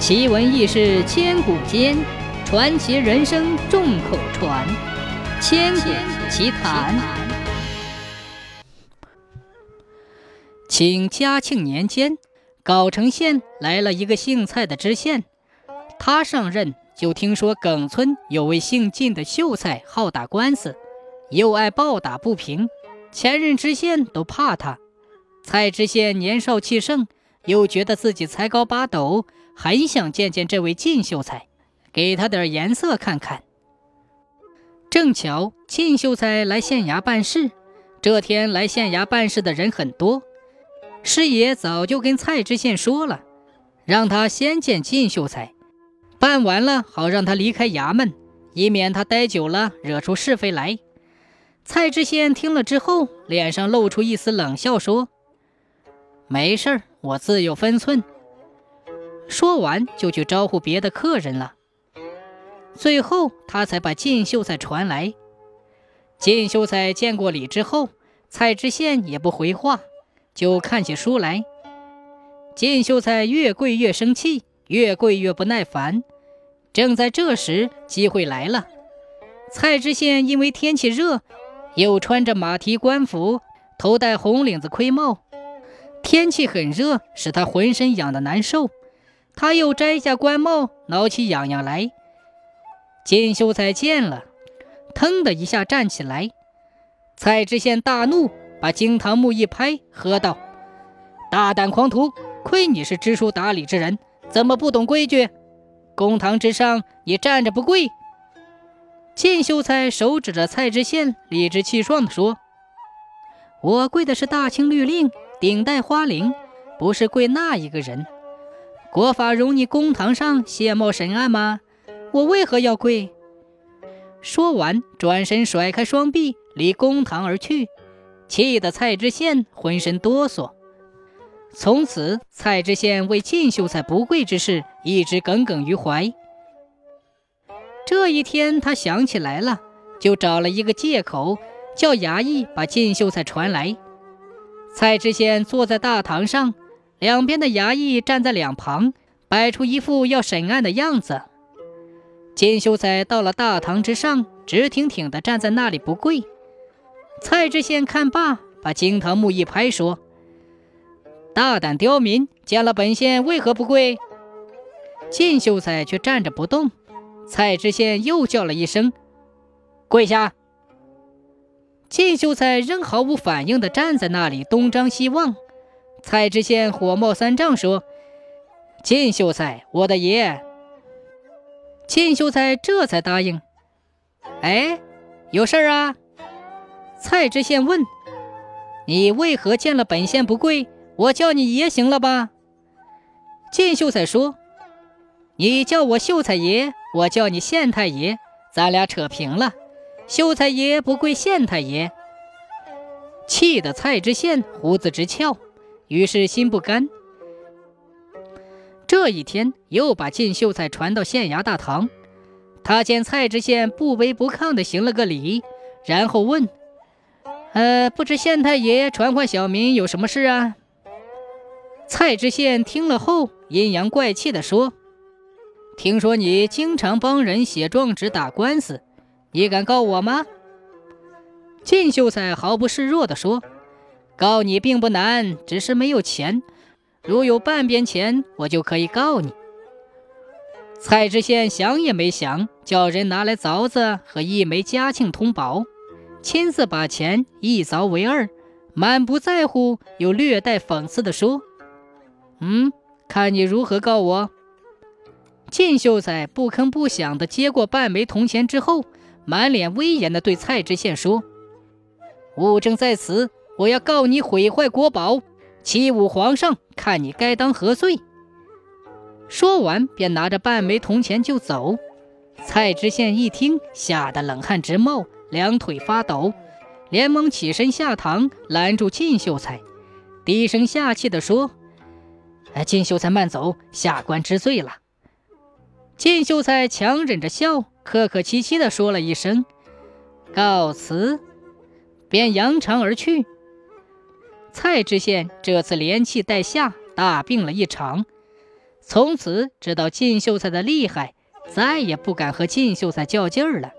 奇闻异事千古间，传奇人生众口传。千古奇谈。清嘉庆年间，藁城县来了一个姓蔡的知县，他上任就听说耿村有位姓靳的秀才好打官司，又爱暴打不平，前任知县都怕他。蔡知县年少气盛，又觉得自己才高八斗。很想见见这位靳秀才，给他点颜色看看。正巧靳秀才来县衙办事，这天来县衙办事的人很多，师爷早就跟蔡知县说了，让他先见靳秀才，办完了好让他离开衙门，以免他待久了惹出是非来。蔡知县听了之后，脸上露出一丝冷笑，说：“没事儿，我自有分寸。”说完，就去招呼别的客人了。最后，他才把靳秀才传来。靳秀才见过礼之后，蔡知县也不回话，就看起书来。靳秀才越跪越生气，越跪越不耐烦。正在这时，机会来了。蔡知县因为天气热，又穿着马蹄官服，头戴红领子盔帽，天气很热，使他浑身痒得难受。他又摘下官帽，挠起痒痒来。金秀才见了，腾的一下站起来。蔡知县大怒，把惊堂木一拍，喝道：“大胆狂徒！亏你是知书达理之人，怎么不懂规矩？公堂之上，你站着不跪？”金秀才手指着蔡知县，理直气壮地说：“我跪的是大清律令，顶戴花翎，不是跪那一个人。”国法容你公堂上谢幕审案吗？我为何要跪？说完，转身甩开双臂，离公堂而去，气得蔡知县浑身哆嗦。从此，蔡知县为靳秀才不跪之事一直耿耿于怀。这一天，他想起来了，就找了一个借口，叫衙役把靳秀才传来。蔡知县坐在大堂上。两边的衙役站在两旁，摆出一副要审案的样子。金秀才到了大堂之上，直挺挺地站在那里不跪。蔡知县看罢，把惊堂木一拍，说：“大胆刁民，见了本县为何不跪？”金秀才却站着不动。蔡知县又叫了一声：“跪下！”金秀才仍毫无反应地站在那里，东张西望。蔡知县火冒三丈说：“靳秀才，我的爷。”靳秀才这才答应。哎，有事儿啊？蔡知县问：“你为何见了本县不跪？我叫你爷行了吧？”靳秀才说：“你叫我秀才爷，我叫你县太爷，咱俩扯平了。秀才爷不跪县太爷。”气得蔡知县胡子直翘。于是心不甘。这一天又把靳秀才传到县衙大堂，他见蔡知县不卑不亢地行了个礼，然后问：“呃，不知县太爷传唤小民有什么事啊？”蔡知县听了后阴阳怪气地说：“听说你经常帮人写状纸打官司，你敢告我吗？”靳秀才毫不示弱地说。告你并不难，只是没有钱。如有半边钱，我就可以告你。蔡知县想也没想，叫人拿来凿子和一枚嘉庆通宝，亲自把钱一凿为二，满不在乎又略带讽刺地说：“嗯，看你如何告我。”靳秀才不吭不响地接过半枚铜钱之后，满脸威严地对蔡知县说：“物证在此。”我要告你毁坏国宝，欺侮皇上，看你该当何罪！说完，便拿着半枚铜钱就走。蔡知县一听，吓得冷汗直冒，两腿发抖，连忙起身下堂，拦住靳秀才，低声下气地说：“哎，靳秀才慢走，下官知罪了。”靳秀才强忍着笑，客客气气地说了一声“告辞”，便扬长而去。蔡知县这次连气带吓，大病了一场。从此知道靳秀才的厉害，再也不敢和靳秀才较劲儿了。